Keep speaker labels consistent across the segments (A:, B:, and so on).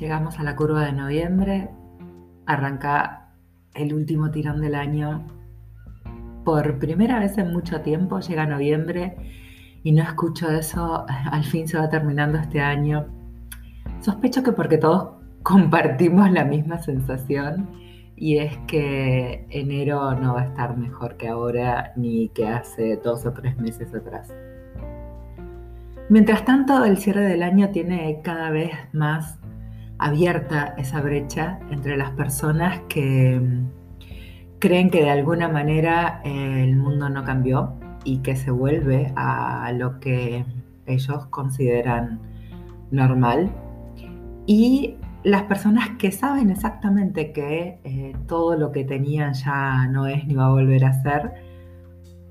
A: Llegamos a la curva de noviembre, arranca el último tirón del año. Por primera vez en mucho tiempo llega noviembre y no escucho eso, al fin se va terminando este año. Sospecho que porque todos compartimos la misma sensación y es que enero no va a estar mejor que ahora ni que hace dos o tres meses atrás. Mientras tanto, el cierre del año tiene cada vez más abierta esa brecha entre las personas que mm, creen que de alguna manera eh, el mundo no cambió y que se vuelve a lo que ellos consideran normal. Y las personas que saben exactamente que eh, todo lo que tenían ya no es ni va a volver a ser,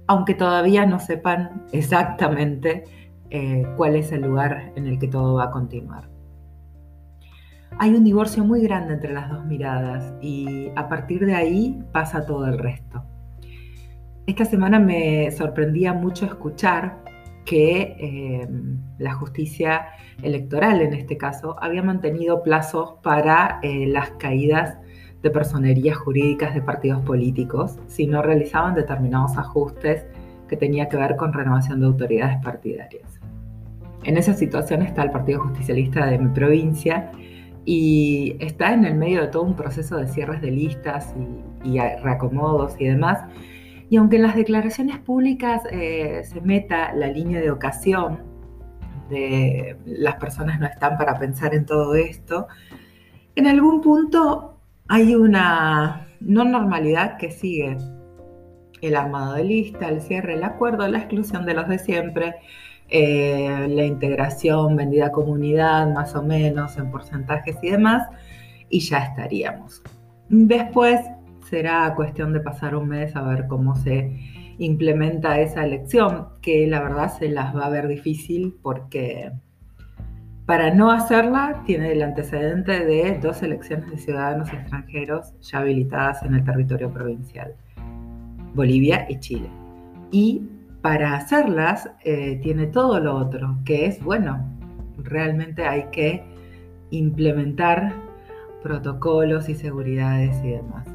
A: aunque todavía no sepan exactamente eh, cuál es el lugar en el que todo va a continuar hay un divorcio muy grande entre las dos miradas y a partir de ahí pasa todo el resto. Esta semana me sorprendía mucho escuchar que eh, la justicia electoral, en este caso, había mantenido plazos para eh, las caídas de personerías jurídicas de partidos políticos si no realizaban determinados ajustes que tenía que ver con renovación de autoridades partidarias. En esa situación está el Partido Justicialista de mi provincia, y está en el medio de todo un proceso de cierres de listas y, reacomodos y demás. Y aunque en las declaraciones públicas eh, se meta la línea de ocasión de las personas no están para pensar en todo esto, en algún punto hay una no normalidad que sigue el armado de lista, el cierre, el acuerdo, la exclusión de los de siempre, eh, la integración, vendida comunidad, más o menos en porcentajes y demás, y ya estaríamos. Después será cuestión de pasar un mes a ver cómo se implementa esa elección, que la verdad se las va a ver difícil porque para no hacerla tiene el antecedente de dos elecciones de ciudadanos extranjeros ya habilitadas en el territorio provincial, Bolivia y Chile. Y para hacerlas eh, tiene todo lo otro, que es, bueno, realmente hay que implementar protocolos y seguridades y demás.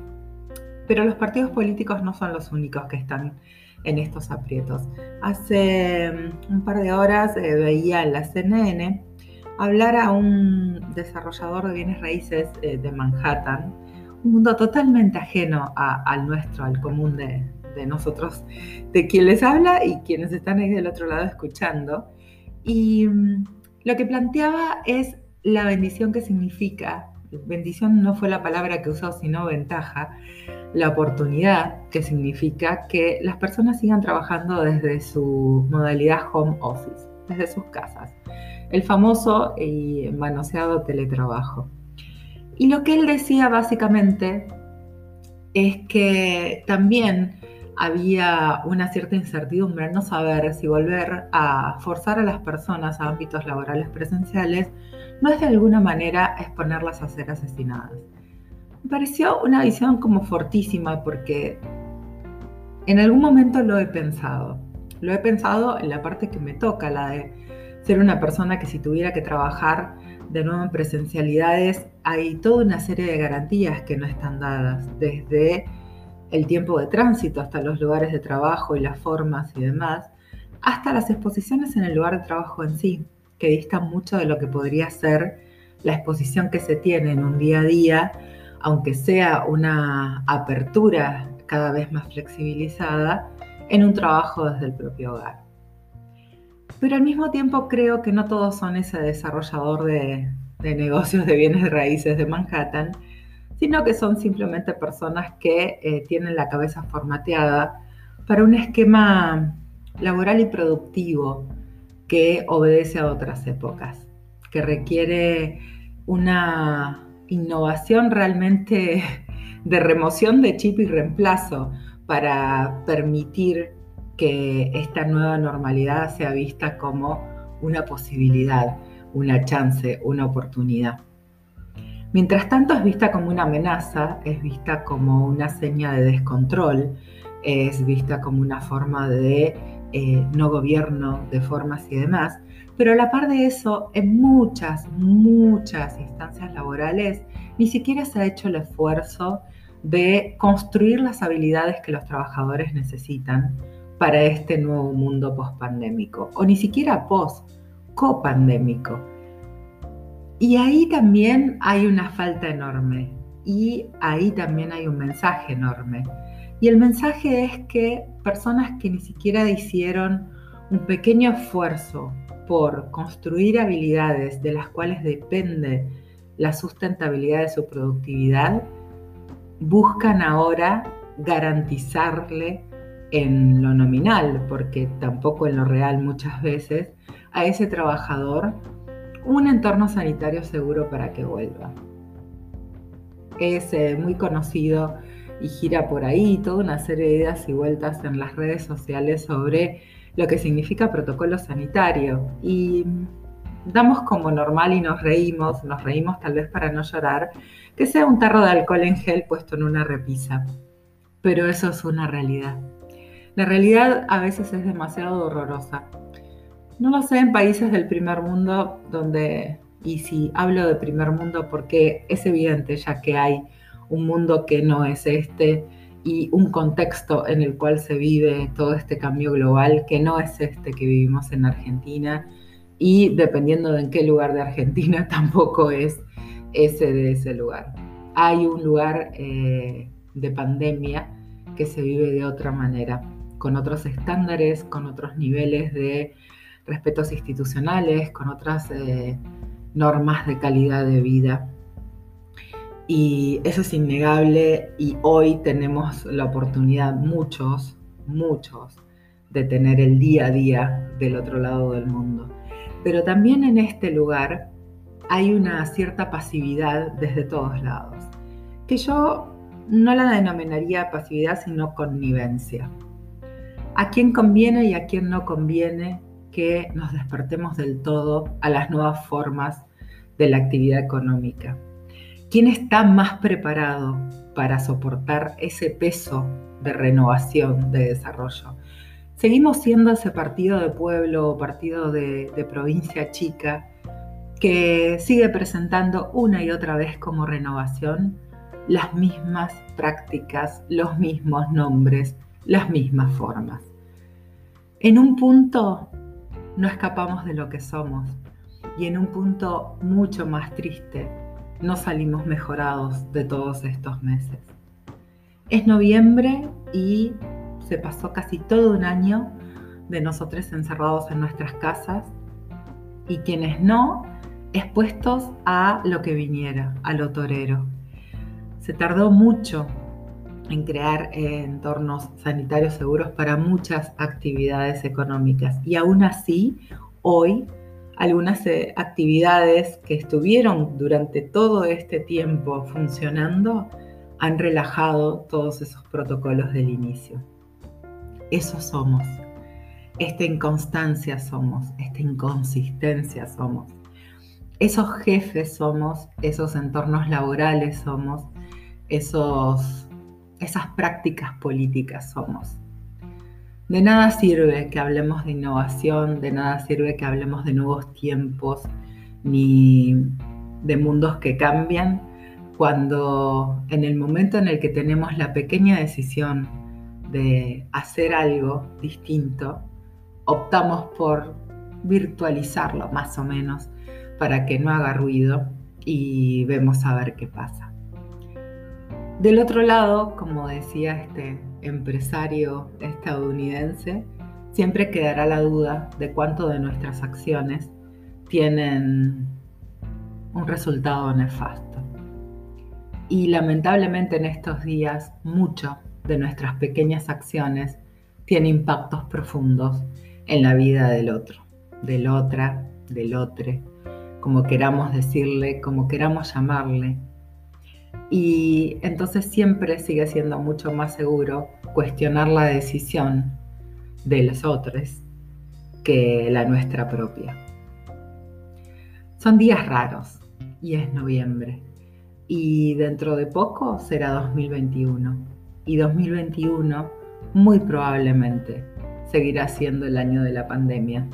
A: Pero los partidos políticos no son los únicos que están en estos aprietos. Hace mm, un par de horas eh, veía en la CNN hablar a un desarrollador de bienes raíces eh, de Manhattan, un mundo totalmente ajeno al nuestro, al común de, de nosotros, de quien les habla y quienes están ahí del otro lado escuchando. Y mm, lo que planteaba es la bendición que significa, bendición no fue la palabra que usó, sino ventaja, la oportunidad que significa que las personas sigan trabajando desde su modalidad home office, desde sus casas, el famoso y manoseado teletrabajo. Y lo que él decía básicamente es que también había una cierta incertidumbre en no saber si volver a forzar a las personas a ámbitos laborales presenciales no es de alguna manera exponerlas a ser asesinadas. Me pareció una visión como fortísima porque en algún momento lo he pensado. Lo he pensado en la parte que me toca, la de ser una persona que si tuviera que trabajar de nuevo en presencialidades, hay toda una serie de garantías que no están dadas, desde el tiempo de tránsito hasta los lugares de trabajo y las formas y demás, hasta las exposiciones en el lugar de trabajo en sí, que distan mucho de lo que podría ser la exposición que se tiene en un día a día, aunque sea una apertura cada vez más flexibilizada en un trabajo desde el propio hogar. Pero al mismo tiempo creo que no todos son ese desarrollador de, de negocios de bienes raíces de Manhattan, sino que son simplemente personas que eh, tienen la cabeza formateada para un esquema laboral y productivo que obedece a otras épocas, que requiere una innovación realmente de remoción de chip y reemplazo para permitir que esta nueva normalidad sea vista como una posibilidad, una chance, una oportunidad. Mientras tanto es vista como una amenaza, es vista como una seña de descontrol, es vista como una forma de eh, no gobierno de formas y demás, pero a la par de eso, en muchas, muchas instancias laborales, ni siquiera se ha hecho el esfuerzo de construir las habilidades que los trabajadores necesitan para este nuevo mundo post-pandémico, o ni siquiera post-copandémico. Y ahí también hay una falta enorme, y ahí también hay un mensaje enorme. Y el mensaje es que personas que ni siquiera hicieron un pequeño esfuerzo por construir habilidades de las cuales depende la sustentabilidad de su productividad, buscan ahora garantizarle en lo nominal, porque tampoco en lo real muchas veces, a ese trabajador un entorno sanitario seguro para que vuelva. Es eh, muy conocido y gira por ahí toda una serie de ideas y vueltas en las redes sociales sobre lo que significa protocolo sanitario. Y damos como normal y nos reímos, nos reímos tal vez para no llorar, que sea un tarro de alcohol en gel puesto en una repisa. Pero eso es una realidad. La realidad a veces es demasiado horrorosa. No lo sé en países del primer mundo donde, y si hablo de primer mundo porque es evidente ya que hay un mundo que no es este, y un contexto en el cual se vive todo este cambio global que no es este que vivimos en Argentina y dependiendo de en qué lugar de Argentina tampoco es ese de ese lugar. Hay un lugar eh, de pandemia que se vive de otra manera, con otros estándares, con otros niveles de respetos institucionales, con otras eh, normas de calidad de vida y eso es innegable y hoy tenemos la oportunidad, muchos, muchos, de tener el día a día del otro lado del mundo. Pero también en este lugar hay una cierta pasividad desde todos lados, que yo no la denominaría pasividad, sino connivencia. A quién conviene y a quién no conviene que nos despertemos del todo a las nuevas formas de la actividad económica. ¿Quién está más preparado para soportar ese peso de renovación, de desarrollo? Seguimos siendo ese partido de pueblo o partido de, de provincia chica que sigue presentando una y otra vez como renovación las mismas prácticas, los mismos nombres, las mismas formas. En un punto no escapamos de lo que somos y en un punto mucho más triste no salimos mejorados de todos estos meses. Es noviembre y se pasó casi todo un año de nosotros encerrados en nuestras casas y quienes no, expuestos a lo que viniera, a lo torero. Se tardó mucho en crear entornos sanitarios seguros para muchas actividades económicas y aún así, hoy algunas eh, actividades que estuvieron durante todo este tiempo funcionando han relajado todos esos protocolos del inicio. Eso somos. Esta inconstancia somos, esta inconsistencia somos. Esos jefes somos, esos entornos laborales somos, esos, esas prácticas políticas somos. De nada sirve que hablemos de innovación, de nada sirve que hablemos de nuevos tiempos, ni de mundos que cambian, cuando en el momento en el que tenemos la pequeña decisión de hacer algo distinto, optamos por virtualizarlo más o menos para que no haga ruido y vemos a ver qué pasa. Del otro lado, como decía este empresario estadounidense, siempre quedará la duda de cuánto de nuestras acciones tienen un resultado nefasto. Y lamentablemente en estos días mucho de nuestras pequeñas acciones tiene impactos profundos en la vida del otro, del otra, del otro, como queramos decirle, como queramos llamarle, y entonces siempre sigue siendo mucho más seguro cuestionar la decisión de los otros que la nuestra propia. Son días raros y es noviembre y dentro de poco será 2021 y 2021 muy probablemente seguirá siendo el año de la pandemia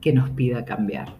A: que nos pida cambiar.